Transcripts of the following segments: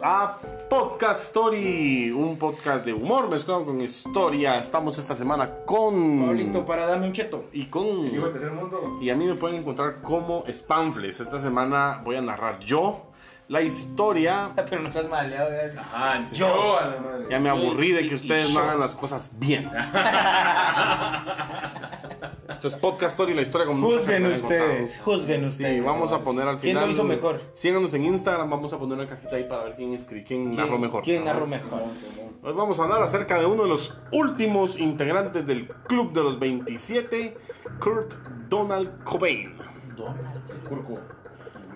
Bienvenidos a Podcast Story, un podcast de humor mezclado con historia. Estamos esta semana con Pablito, para darme un cheto. y con y a mí me pueden encontrar como Spamfles. Esta semana voy a narrar yo la historia. Pero no estás maleado, ya. Ajá, Yo. yo a la madre. Ya me aburrí de que y- ustedes y no hagan las cosas bien. Esto es Podcast Story, la historia se Juzguen ustedes, juzguen ustedes. Sí, vamos a poner al ¿Quién final. lo hizo mejor? Síganos en Instagram, vamos a poner una cajita ahí para ver quién escribió, quién, narró mejor. ¿Quién narró mejor? Hoy vamos a hablar acerca de uno de los últimos integrantes del Club de los 27, Kurt Donald Cobain, Donald,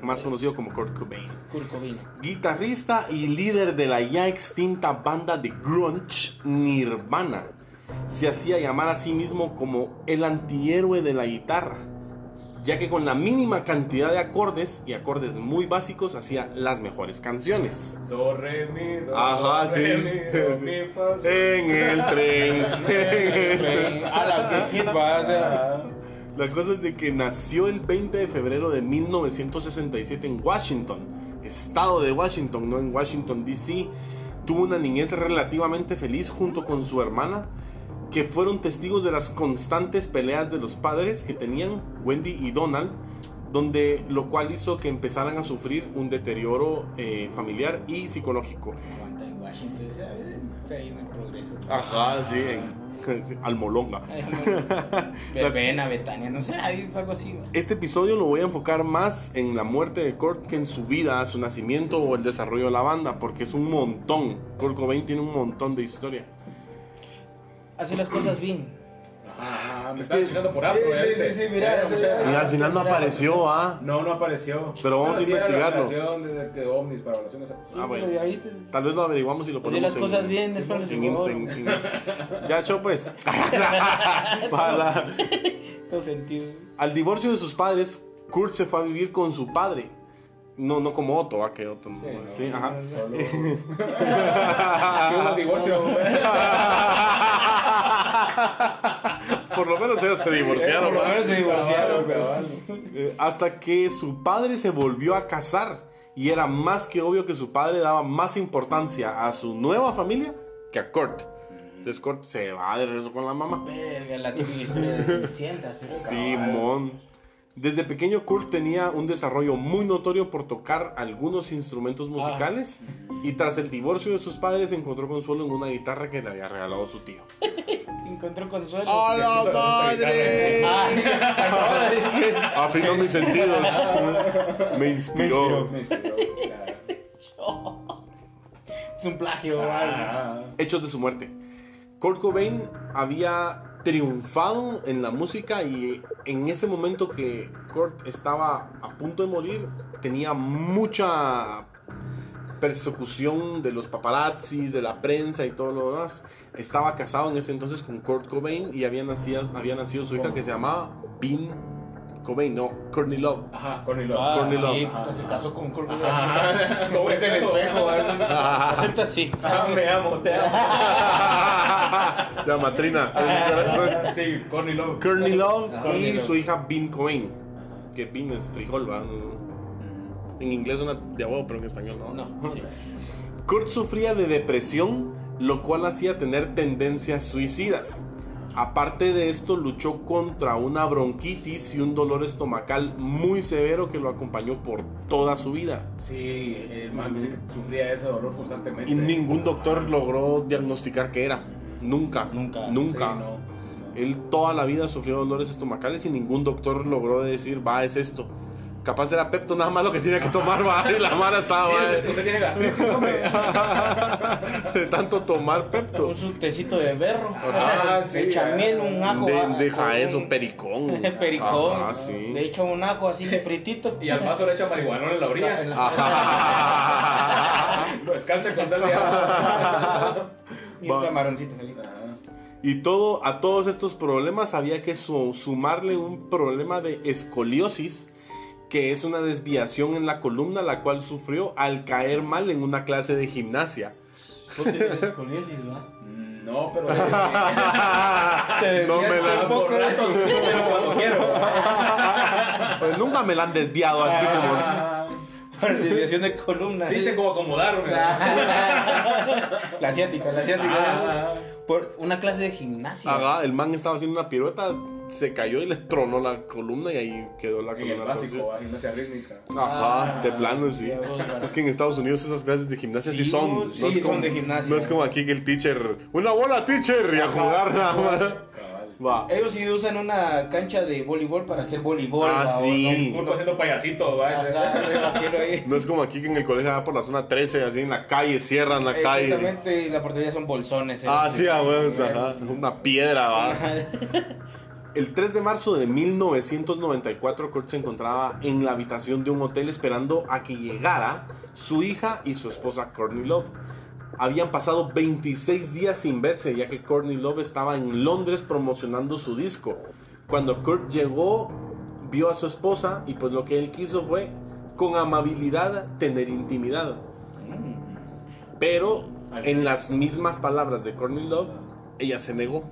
más conocido como Kurt Cobain. Kurt Cobain. Guitarrista y líder de la ya extinta banda de grunge Nirvana. Se hacía llamar a sí mismo como el antihéroe de la guitarra, ya que con la mínima cantidad de acordes y acordes muy básicos hacía las mejores canciones. Do, re, mi, do, Ajá, sí. re, mi, do, Sí. mi, fa, sol. En el tren. A que. La cosa es de que nació el 20 de febrero de 1967 en Washington, estado de Washington, no en Washington, D.C. Tuvo una niñez relativamente feliz junto con su hermana, que fueron testigos de las constantes peleas de los padres que tenían Wendy y Donald, donde lo cual hizo que empezaran a sufrir un deterioro eh, familiar y psicológico. Ajá, sí, en, Almolonga. Verbena, Betania, no sé, algo así. Este episodio lo voy a enfocar más en la muerte de Kurt que en su vida, su nacimiento o el desarrollo de la banda, porque es un montón. Kurt Cobain tiene un montón de historia. Hace las cosas bien. Ajá, me Es estaba que- chingando por Apple, ¿ya Sí, viste? sí, sí, mira. Y al final no apareció, ¿ah? No, no apareció. Pero vamos a era la investigarlo. de, de ovnis para evaluaciones. Ah, bueno. ¿Ya viste? Tal vez lo averiguamos y lo ponemos las en- cosas bien, en- después en- por favor. en- en- Ya, chao, pues. Para- Todo sentido. Al divorcio de sus padres, Kurt se fue a vivir con su padre. No, no como Otto, ¿va? Que Otto no- Sí, no, sí, ajá. Solo. ¿Qué hubo divorcio? Por lo menos ellos se divorciaron. Por lo menos se divorciaron, pero. Eh, hasta que su padre se volvió a casar y era más que obvio que su padre daba más importancia a su nueva familia que a Kurt. Entonces Kurt se va de regreso con la mamá. Verga, la típica historia de Cenicienta. Simón. Desde pequeño Kurt tenía un desarrollo muy notorio por tocar algunos instrumentos musicales y tras el divorcio de sus padres encontró consuelo en una guitarra que le había regalado su tío. Encontró consuelo. ¡A la madre! Ah, eso. Afinó mis sentidos. Me inspiró. Me inspiró. Es un plagio. Ah. Hechos de su muerte. Kurt Cobain había triunfado en la música y en ese momento que Kurt estaba a punto de morir tenía mucha persecución de los paparazzis, de la prensa y todo lo demás. Estaba casado en ese entonces con Kurt Cobain y había nacido, había nacido su hija que se llamaba Bean Cobain, no, Courtney Love. Ajá, Courtney Love. Ah, Courtney Love. sí, puta, se casó con Kurt Cobain. Ajá. Como es el espejo. Acepta así. Ah, me amo, te amo. La matrina. Sí, Courtney Love. Courtney Love Courtney y Love. su hija Bean Cobain. Que Bean es frijol, ¿va? En inglés suena de huevo, pero en español no. No, sí. Kurt sufría de depresión, lo cual hacía tener tendencias suicidas. Aparte de esto, luchó contra una bronquitis y un dolor estomacal muy severo que lo acompañó por toda su vida. Sí, el man dice que sufría ese dolor constantemente. Y ningún doctor logró diagnosticar qué era. Nunca. Nunca. Nunca. Sí, no. Él toda la vida sufrió dolores estomacales y ningún doctor logró decir, va, es esto. Capaz era Pepto nada más lo que tenía que tomar, va. Y la mara estaba, va, usted, tiene gastritis, hombre. de tanto tomar Pepto. Puso un tecito de berro. Ah, sí, Echa ah. miel, un ajo. De- ah, deja con eso, un- pericón. Pericón. Ajá, sí. Le echa un ajo así fritito. Y al vaso le echa marihuana en la orilla. En la- Ajá. Lo escarcha con sal de agua. Y un Va. camaroncito. así. Y todo, a todos estos problemas había que su- sumarle un problema de escoliosis, que es una desviación en la columna, la cual sufrió al caer mal en una clase de gimnasia. Vos tenés escoliosis, ¿no? No, pero. no me la, por ratos, pero cuando quiero. pues nunca me la han desviado así como. Ah, Por desviación de columna. Sí sé cómo acomodarme. La asiática, la asiática. Ah. Por una clase de gimnasia. Haga, el man estaba haciendo una pirueta, se cayó y le tronó la columna y ahí quedó la En el columna. básico, a gimnasia rítmica. Ajá, Ah, de plano, sí. Es que en Estados Unidos esas clases de gimnasia sí, Sí, son. no sí, como, son de gimnasia. No es como aquí que el teacher. ¡Una bola, teacher! Y a jugar nada más. Va. Ellos sí usan una cancha de voleibol para hacer voleibol. Ah, sí. no- Pulpo haciendo payasito, va. Ajá. No es como aquí que en el colegio va por la zona 13, así en la calle, cierran la calle. Exactamente, y la portería son bolsones. eh. Ah, sí, a huevos, ajá. Una piedra, va. El 3 de marzo de 1994, Kurt se encontraba en la habitación de un hotel esperando a que llegara su hija y su esposa Courtney Love. Habían pasado 26 días sin verse, ya que Courtney Love estaba en Londres promocionando su disco. Cuando Kurt llegó, vio a su esposa y pues lo que él quiso fue, con amabilidad, tener intimidad. Pero en las mismas palabras de Courtney Love, ella se negó.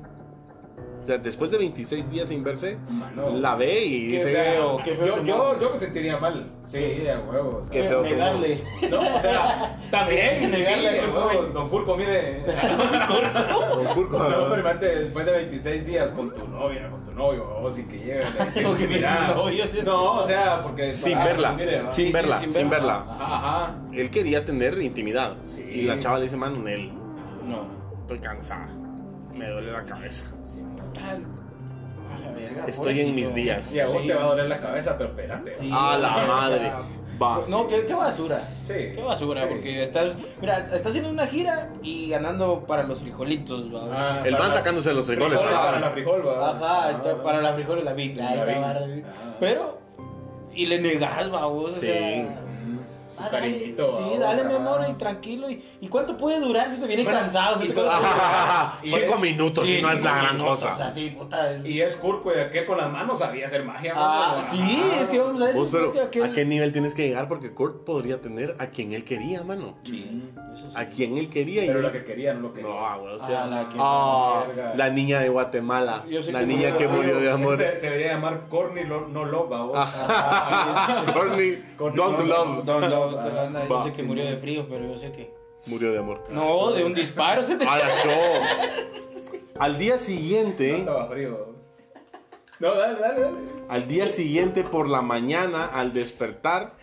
O sea, después de 26 días sin verse, Mano. la ve y Qué dice, feo, qué feo Yo, yo, me sentiría mal. Sí, a huevos. Qué feo Negarle. No, o sea, también. Negarle sí, a huevos. Don Curco, mire. Don Curco, No, pero imagínate, después de 26 días con tu novia, con tu novio, vos y que dices, Como que "Mira". ¿sí? No, o sea, porque. Sin ah, verla, mire, sin Sí, verla, sí, sin, sin verla. Ajá, ajá. Él quería tener intimidad. Sí. Y la chava le dice, mano, Nel, No. estoy cansada. Me duele la cabeza. Tal. A la verga, Estoy en mis días. Y a vos Sí. te va a doler la cabeza, pero espérate. Sí. A la madre. Va. No, qué, qué basura. Sí. Qué basura, Sí. porque estás. Mira, estás haciendo una gira y ganando para los frijolitos, ¿va? Ah, El para la- sacándose los frijoles. para la frijol, va. Ajá, Ah, entonces, para la frijoles la big. Sí, Ay, la barra. Ah. Pero. Y le negas, va, vos, o Sí. sea. Su ah, dale. cariñito. Sí, dale, mi amor, y tranquilo. ¿Y, ¿y cuánto puede durar si te viene Bueno, cansado? Si y te Y Cinco es- minutos Sí, y no es la gran cosa. Puta. Y es Curco y aquel con las manos sabía hacer magia. Ah, mano. sí, Ah. es que vamos a ver. Vos, pero, aquel- ¿a qué nivel tienes que llegar? Porque Kurt podría tener a quien él quería, mano. Sí, eso sí. A quien él quería. y Pero él- la que quería, no lo quería. No, ah, güey, o sea. Ah, la que- ah, la niña de Guatemala. Yo sé La que niña que murió de amor. Se, debería llamar Corny No Love, ¿va vos? Courtney, Courtney Don't Love. Love. Yo Va. sé que murió de frío, pero yo sé que. Murió de amor. No, de un disparo se te. A la show. Al día No siguiente, estaba frío. No, dale, dale, dale. al día siguiente por la mañana, al despertar,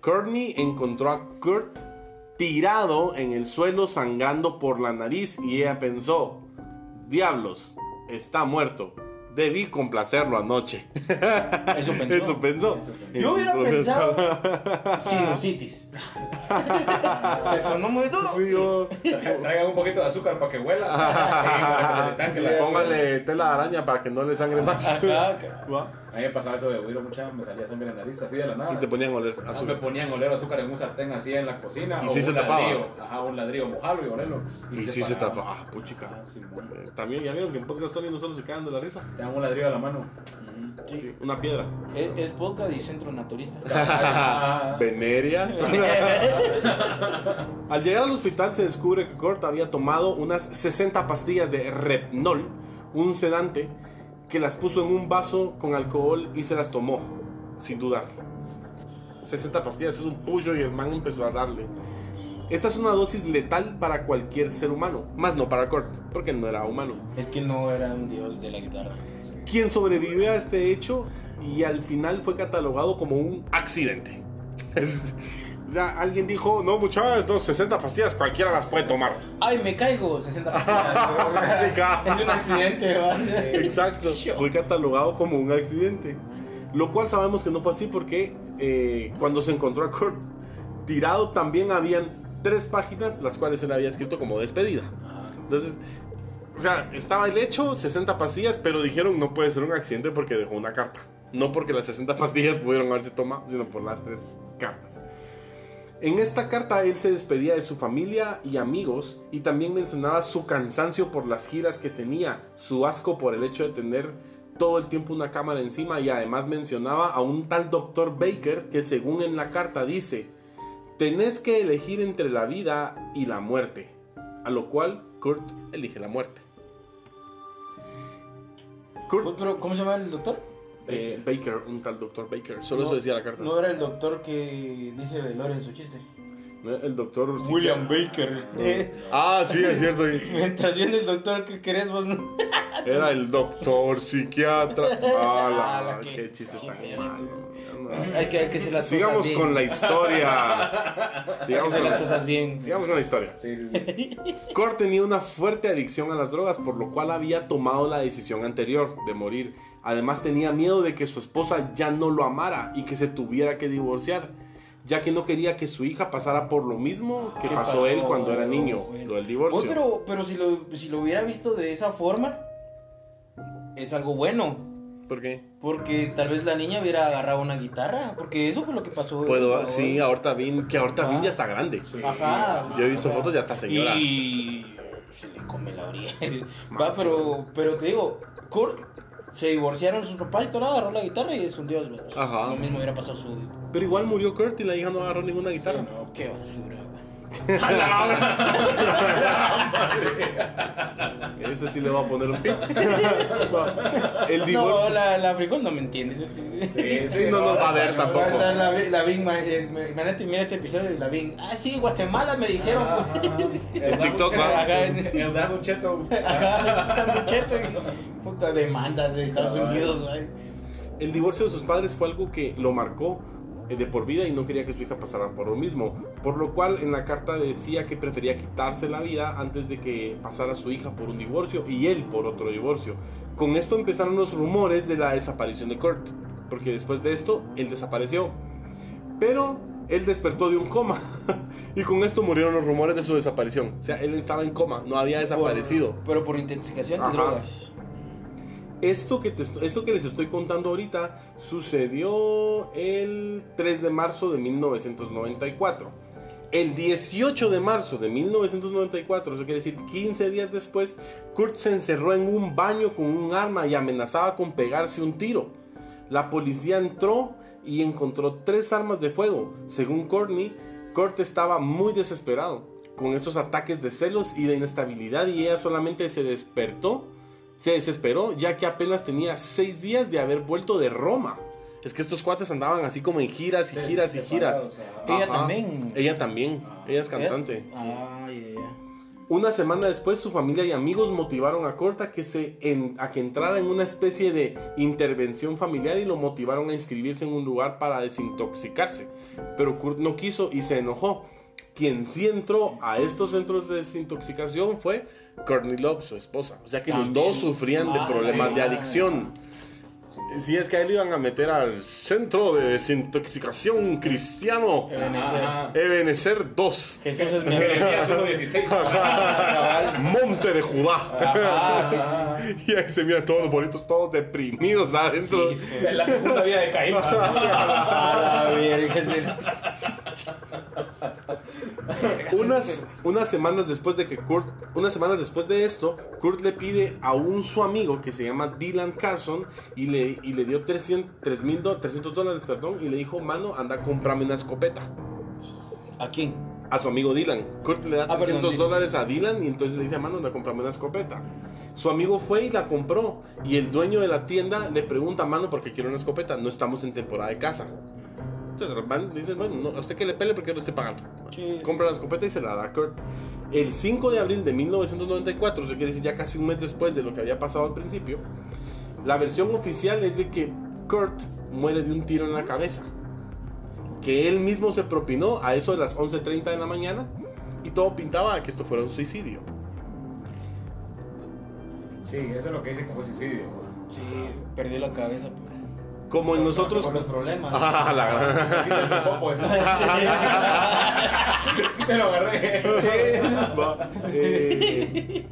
Courtney encontró a Kurt tirado en el suelo sangrando por la nariz y ella pensó, diablos, está muerto. Debí complacerlo anoche. Eso pensó. Eso pensó. Eso pensó. En Yo hubiera pensado. Sinusitis. Se sonó muy duro. Sí, yo- Traigan un poquito de azúcar para que huela. Sí, para que se le tanque la Póngale tela de araña para que no le sangre más. Ajá. A mí me pasaba eso de huir mucha, me salía sangre en la nariz así de la nada. Y te ponían a oler Ah, me azúcar. ponían a oler azúcar en un sartén así en la cocina. ¿Y o sí un se tapaba? ladrillo. Ajá, un ladrillo, mojarlo y olerlo. Y sí se paraba. tapa. Ah, puchica. Ah, sí, bueno. Eh, También ya vieron que en Podcast Tony no solo se cagan de la risa. Te dan un ladrillo a la mano. Sí, una piedra. Es, es podcast y centro naturista. Ah. Venerias. Al llegar al hospital se descubre que Kurt había tomado unas 60 pastillas de Repnol, un sedante, que las puso en un vaso con alcohol y se las tomó, sin dudar. 60 pastillas es un puyo y el man empezó a darle. Esta es una dosis letal para cualquier ser humano, más no para Kurt, porque no era humano. Es que no era un dios de la guitarra. quien sobrevivió a este hecho y al final fue catalogado como un accidente. Alguien dijo, no muchachos, no, 60 pastillas cualquiera las puede tomar. ¡Ay, me caigo! 60 pastillas. Es un accidente. Exacto, fue catalogado como un accidente. Lo cual sabemos que no fue así porque eh, cuando se encontró a Kurt tirado también habían tres páginas las cuales él había escrito como despedida. Entonces, o sea, estaba el hecho, 60 pastillas, pero dijeron no puede ser un accidente porque dejó una carta. No porque las 60 pastillas pudieron haberse tomado, sino por las tres cartas. En esta carta él se despedía de su familia y amigos y también mencionaba su cansancio por las giras que tenía, su asco por el hecho de tener todo el tiempo una cámara encima y además mencionaba a un tal doctor Baker que según en la carta dice, tenés que elegir entre la vida y la muerte, a lo cual Kurt elige la muerte. Kurt ¿cómo se llama el doctor? Eh, Baker, un tal doctor Baker, solo No, eso decía la carta. No era el doctor que dice Velor en su chiste. El doctor William. Baker. Ah, sí, es cierto. Mientras viene el doctor, ¿qué querés vos? no? Era el doctor psiquiatra. Ah, la- Ala, qué, chiste tan malo. Hay que, hay que hacer las Sigamos cosas bien. con la historia. Hay que Sigamos hacer con las la, cosas bien. sigamos con la historia. Sí, sí, sí. Kurt tenía una fuerte adicción a las drogas, por lo cual había tomado la decisión anterior de morir. Además tenía miedo de que su esposa ya no lo amara y que se tuviera que divorciar, ya que no quería que su hija pasara por lo mismo que ¿Qué pasó, pasó? él cuando era niño, Bueno. lo del divorcio. Oye, pero, pero si, lo, si lo hubiera visto de esa forma, es algo bueno. ¿Por qué? Porque tal vez la niña hubiera agarrado una guitarra. Porque eso fue lo que pasó. Puedo, sí, ahorita Vin, que ahorita Vin ya está grande. Ajá. Yo he visto Ajá. fotos, ya está señora. Y se le come la orilla. Va, pero, pero te digo, Kurt se divorciaron sus papás y todo, agarró la guitarra y es un dios. ¿verdad? Ajá. Lo mismo hubiera pasado su. Pero igual murió Kurt y la hija no agarró ninguna guitarra. Sí, no. Qué basura. Ese sí le va a poner un. El No, divorcio. la, la frijol no me entiende. Sí, Sí, no nos va a ver tampoco. Va a estar la, la Bing, eh, imagínate, mira este episodio y la Bing. Ah, sí, Guatemala me dijeron. El TikTok, va. Cheto, El Dabu Cheto. Ajá, está mucheto y puta demandas de Estados Cabal. Unidos, güey. El divorcio de sus padres fue algo que lo marcó de por vida y no quería que su hija pasara por lo mismo. Por lo cual en la carta decía que prefería quitarse la vida antes de que pasara su hija por un divorcio y él por otro divorcio. Con esto empezaron los rumores de la desaparición de Kurt. Porque después de esto, él desapareció. Pero él despertó de un coma. y con esto murieron los rumores de su desaparición. O sea, él estaba en coma, no había desaparecido. Por- pero por intoxicación de drogas. Esto que, esto que les estoy contando ahorita sucedió el 3 de marzo de 1994. El 18 de marzo de 1994, eso quiere decir 15 días después, Kurt se encerró en un baño con un arma y amenazaba con pegarse un tiro. La policía entró y encontró tres armas de fuego. Según Courtney, Kurt estaba muy desesperado con estos ataques de celos y de inestabilidad y ella solamente se despertó se desesperó ya que apenas tenía seis días de haber vuelto de Roma. Es que estos cuates andaban así como en giras y Sí, giras y giras. separados, Ella también. Ella también. Ella es cantante. Ah, ya. Una semana después, su familia y amigos motivaron a Kurt a que, se en- a que entrara en una especie de intervención familiar y lo motivaron a inscribirse en un lugar para desintoxicarse. Pero Kurt no quiso y se enojó. Quien sí entró a estos centros de desintoxicación fue Courtney Love, su esposa. O sea que los dos sufrían de Ah, problemas de adicción. Si es que a él iban a meter al centro de desintoxicación cristiano Ebenezer. Ajá. Ebenezer 2. Jesús es mi Jeremías 1.16. cabal. Monte de Judá. Ajá, sí, y ahí se miran todos los bonitos, todos deprimidos adentro. sí, sí. La segunda vida de Caín. Unas, unas semanas después de que Kurt, unas semanas después de esto, Kurt le pide a un su amigo que se llama Dylan Carson y le, y le dio 300, 3,000 do- 300 dólares, perdón, y le dijo, mano, anda, cómprame una escopeta. ¿A quién? A su amigo Dylan. Kurt le da Ah, 300 perdón, dólares a Dylan y entonces le dice, mano, anda, cómprame una escopeta. Su amigo fue y la compró. Y el dueño de la tienda le pregunta, mano, porque quiero una escopeta. No estamos en temporada de caza. Entonces van, dicen, bueno, no, a usted que le pele porque yo lo estoy pagando. Sí, sí. Compra la escopeta y se la da a Kurt. El 5 de abril de 1994, eso quiere decir ya casi un mes después de lo que había pasado al principio, la versión oficial es de que Kurt muere de un tiro en la cabeza. Que él mismo se propinó a eso de las 11.30 de la mañana y todo pintaba a que esto fuera un suicidio. Sí, eso es lo que dicen como suicidio. güey. Sí, perdió la cabeza. pues. Como en nosotros. Por los problemas. Ah, la gran- Sí, te lo agarré. Eh,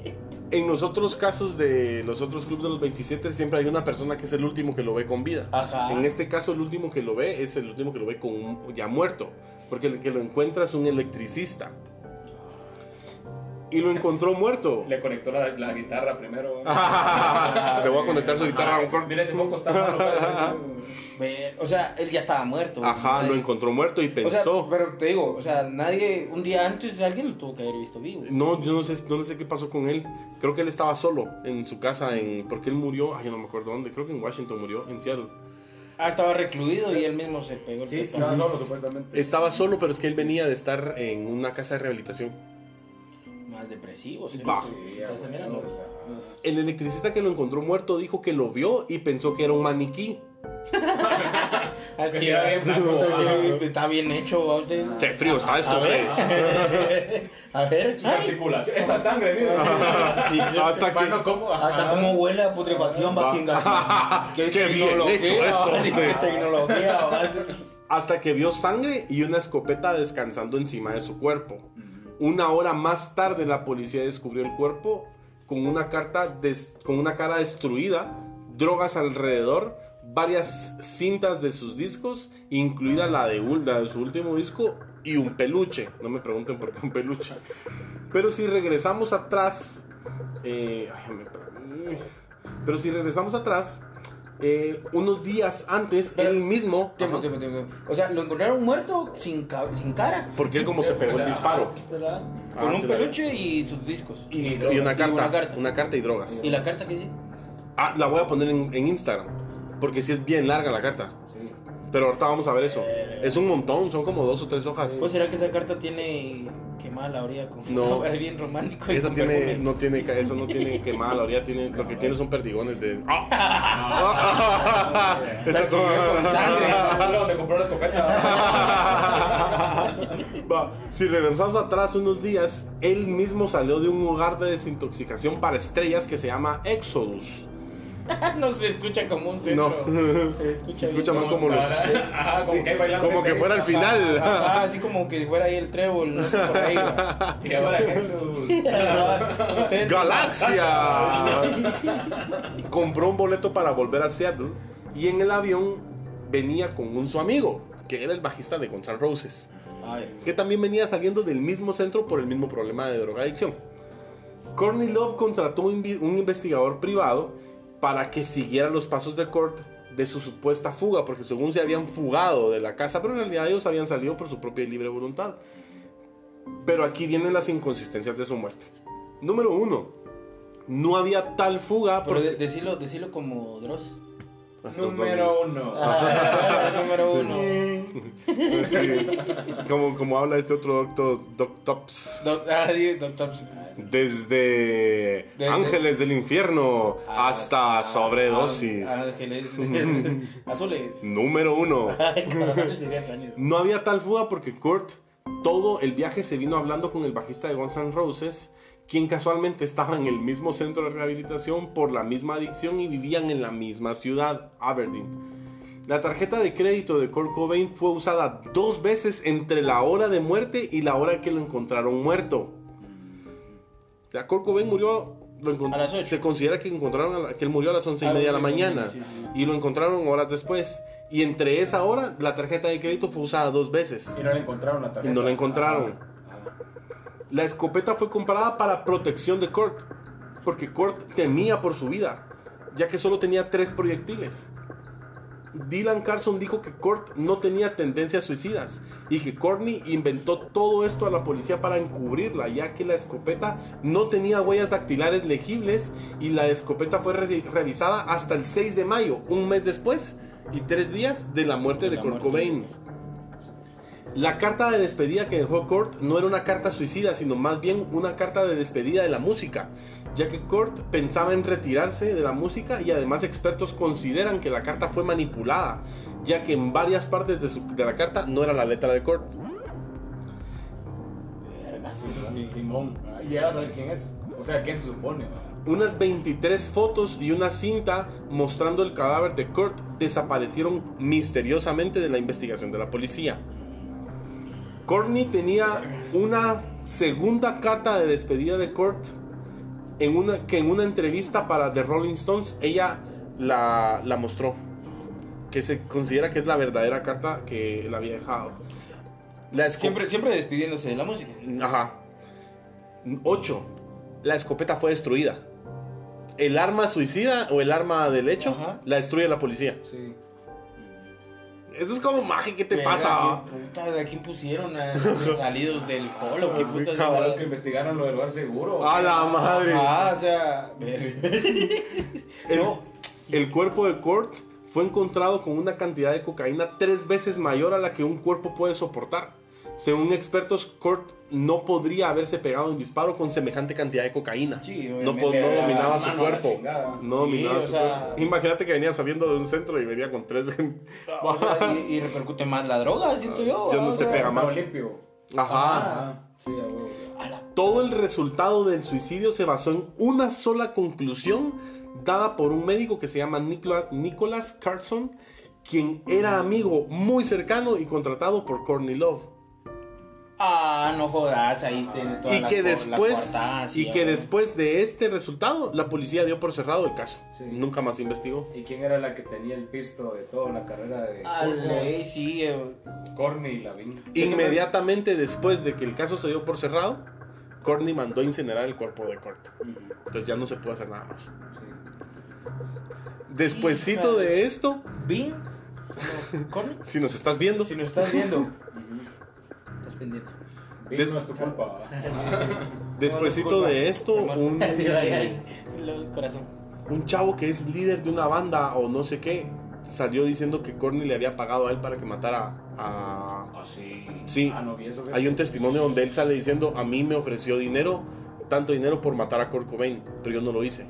en los otros casos de los otros clubes de los 27 siempre hay una persona que es el último que lo ve con vida. Ajá. En este caso el último que lo ve es el último que lo ve con ya muerto, porque el que lo encuentra es un electricista. Y lo encontró muerto. Le conectó la, la guitarra primero. Le voy a conectar su guitarra a un corte. Mira ese foco está malo. O sea, él ya estaba muerto. Ajá, lo encontró muerto y O sea, pensó. pero te digo, o sea, nadie, un día antes alguien lo tuvo que haber visto vivo. No, yo no sé, no sé qué pasó con él. Creo que él estaba solo en su casa, en, porque él murió, ay, yo no me acuerdo dónde, creo que en Washington murió, en Seattle. Ah, estaba recluido y él mismo se pegó el Sí, estaba solo supuestamente. Estaba solo, pero es que él venía de estar en una casa de rehabilitación. Más depresivo, sí. Va. Sí, Entonces, mira, bueno, los- ajá. los- El electricista que lo encontró muerto dijo que lo vio y pensó que era un maniquí. Así, Que era bien blanco. Está bien hecho, ¿va usted? ¡Qué frío está esto, A ver. A ver, Sus ay, articulaciones. Esta sangre, mira. sí, sí, Hasta que- ¿cómo? Ajá. Hasta cómo huele a putrefacción va. Qué bien hecho esto, va, usted. Qué tecnología, va. Hasta que vio sangre y una escopeta descansando encima de su cuerpo. Una hora más tarde la policía descubrió el cuerpo con una, carta con una cara destruida, drogas alrededor, varias cintas de sus discos, incluida la de, ul- la de su último disco y un peluche. No me pregunten por qué un peluche. Pero si regresamos atrás, eh, pero si regresamos atrás, eh, unos días antes, Pero- él mismo, Tiempo, Ajá. tiempo, tiempo. O sea, lo encontraron muerto sin, ca- sin cara. porque él como se pegó el disparo. ¿verdad? Ah, Con un peluche y sus discos. Y, Y y drogas. una Y carta, una carta. una carta y drogas. ¿Y la carta que dice? Ah, la voy a poner en, en Instagram, porque sí es bien larga la carta. Sí. Pero ahorita vamos a ver eso. Es un montón, son como dos o tres hojas. ¿O será que esa carta tiene quemada la orilla con No. Es bien romántico. Esa tiene, no tiene, eso no tiene quemada, la orilla tiene, lo que tiene son perdigones de... ¡Ah! Donde compró la escopeta. Va, si regresamos atrás unos días, él mismo salió de un hogar de desintoxicación para estrellas que se llama Exodus. no se escucha como un centro. No. Se escucha, Se escucha bien. más como los... Ajá, como que, bailando Como que fuera el final. Ajá, así como que fuera ahí el trébol, no sé por ahí. va. Y ahora Jesús. ¡Galaxia! Compró un boleto para volver a Seattle y en el avión venía con un su amigo, que era el bajista de Guns N' Roses, Ay, que también venía saliendo del mismo centro por el mismo problema de drogadicción. Courtney Love contrató un investigador privado para que siguiera los pasos de Kurt de su supuesta fuga, porque según se habían fugado de la casa, pero en realidad ellos habían salido por su propia y libre voluntad. Pero aquí vienen las inconsistencias de su muerte. Número uno, no había tal fuga pero porque... de- decilo, decilo como Dross. Número uno. Ah, número Sí. uno. Sí, como, como habla este otro doctor, Doc Tops. Doc- ah, di- Doctor. Desde Desde- Ángeles del Infierno hasta Sobredosis. Ah, Ángeles. Azules. Número uno. Ay, cabrón. No había tal fuga porque Kurt todo el viaje se vino hablando con el bajista de Guns N' Roses, quien casualmente estaba en el mismo centro de rehabilitación por la misma adicción y vivían en la misma ciudad, Aberdeen. La tarjeta de crédito de Kurt Cobain fue usada dos veces entre la hora de muerte y la hora que lo encontraron muerto. O sea, Kurt Cobain murió, lo A las ocho. se considera que, encontraron a la- que él murió a las once y media de la y mañana sí, sí. y lo encontraron horas después. Y entre esa hora, la tarjeta de crédito fue usada dos veces. Y no le encontraron la Y tarjeta. no la encontraron. La escopeta fue comprada para protección de Kurt, porque Kurt temía por su vida, ya que solo tenía tres proyectiles. Dylan Carson dijo que Kurt no tenía tendencias suicidas y que Courtney inventó todo esto a la policía para encubrirla, ya que la escopeta no tenía huellas dactilares legibles y la escopeta fue re- revisada hasta el 6 de mayo, un mes después y tres días de la muerte de, De la Kurt muerte. Cobain. La carta de despedida que dejó Kurt no era una carta suicida, sino más bien una carta de despedida de la música, ya que Kurt pensaba en retirarse de la música y además expertos consideran que la carta fue manipulada, ya que en varias partes de, su- de la carta no era la letra de Kurt. Simón. Y ya vas a ver quién es. O sea, ¿quién se supone? unas 23 fotos y una cinta mostrando el cadáver de Kurt desaparecieron misteriosamente de la investigación de la policía. Courtney tenía una segunda carta de despedida de Kurt en una, que en una entrevista para The Rolling Stones ella la, la mostró. Que se considera que es la verdadera carta que él había dejado. La Siempre, siempre despidiéndose de la música. Ajá. 8. La escopeta fue destruida. El arma suicida o el arma del hecho Ajá. la destruye la policía. Sí. Eso es como magia, ¿qué te pasa? ¿qué puta, ¿De quién pusieron a los salidos del polo? ¿Qué Sí, putas cabrón, Los que investigaron lo del lugar seguro. A la madre. Ah, o sea. El, el cuerpo de Kurt fue encontrado con una cantidad de cocaína tres veces mayor a la que un cuerpo puede soportar. Según expertos, Kurt no podría haberse pegado un disparo con semejante cantidad de cocaína. Sí, no, dominaba su cuerpo. chingada. No Sí, dominaba o su sea- cuerpo. Imagínate que venía saliendo de un centro y venía con tres. O sea, y, y repercute más la droga, siento yo. Ya no se pega más. limpio. Ajá. Ah, sí, a huevo. a la- Todo el resultado del suicidio se basó en una sola conclusión dada por un médico que se llama Nicola- Nicholas Carson, quien era amigo muy cercano y contratado por Courtney Love. Ah, no jodas, ahí tiene toda Y la que la y que después de este resultado la policía dio por cerrado el caso. Sí. Nunca más investigó. ¿Y quién era la que tenía el pisto de toda la carrera de Ah, ley, sí. eh, Corny y Lavín? Inmediatamente después de que el caso se dio por cerrado, Courtney mandó a incinerar el cuerpo de Kurt. Entonces ya no se puede hacer nada más. Sí. Despuésito de- esto, ¿Vin? ¿Corny? si nos estás viendo, Si nos estás viendo, estás pendiente. Vin, Des- no es tu culpa. despuésito de esto, un, Sí, vaya, el corazón. un chavo que es líder de una banda o no sé qué, salió diciendo que Courtney le había pagado a él para que matara a... Ah, sí. Sí. Ah, no vi eso. Hay un testimonio donde él sale diciendo, a mí me ofreció dinero, tanto dinero por matar a Kurt Cobain, pero yo no lo hice.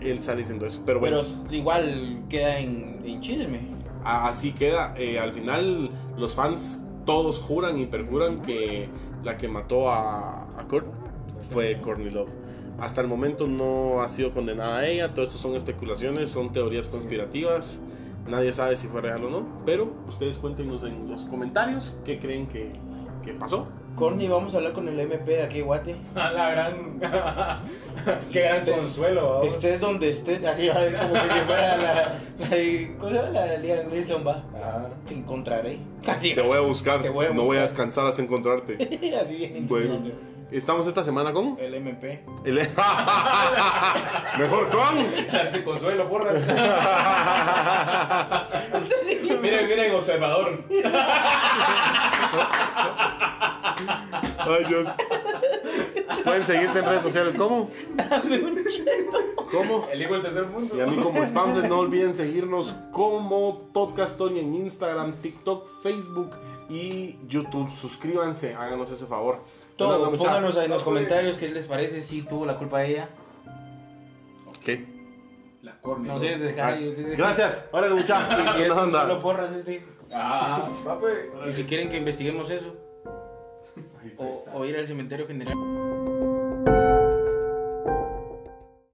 Él sale diciendo eso. Pero bueno, Pero igual queda en, en chisme. así queda. Eh, al final los fans todos juran y perjuran que la que mató a, a Kurt fue Courtney Love. Hasta el momento no ha sido condenada a ella, todo esto son especulaciones, son teorías conspirativas, nadie sabe si fue real o no, pero ustedes cuéntenos en los comentarios qué creen que, que pasó. Corny, vamos a hablar con el MP aquí, Guate. A la gran. Qué gran Estés- consuelo. vamos. Estés donde estés, así va, como que si fuera la. ¿Cómo se llama? La Liga Wilson va. Ajá. Te encontraré. Así. Te voy a buscar, Te voy a no voy a buscar. descansar hasta encontrarte. así bien. Bueno, estamos esta semana con El MP. el... mejor con consuelo, porra. Miren, miren, observador. Ay, Dios. Pueden seguirte en redes sociales ¿cómo? ¿Cómo? El hijo del tercer mundo. Y a mí como Spambles no olviden seguirnos como Podcast Tony en Instagram, TikTok, Facebook y YouTube. Suscríbanse, háganos ese favor. Todo, pónganos ahí en los comentarios qué les parece si tuvo la culpa ella. ¿Qué? Corny. No sé, dejar. Gracias. Órale, muchachos. Y si es No, anda. solo porras este. Ah, papi. Y si quieren que investiguemos eso. O, o ir al cementerio general.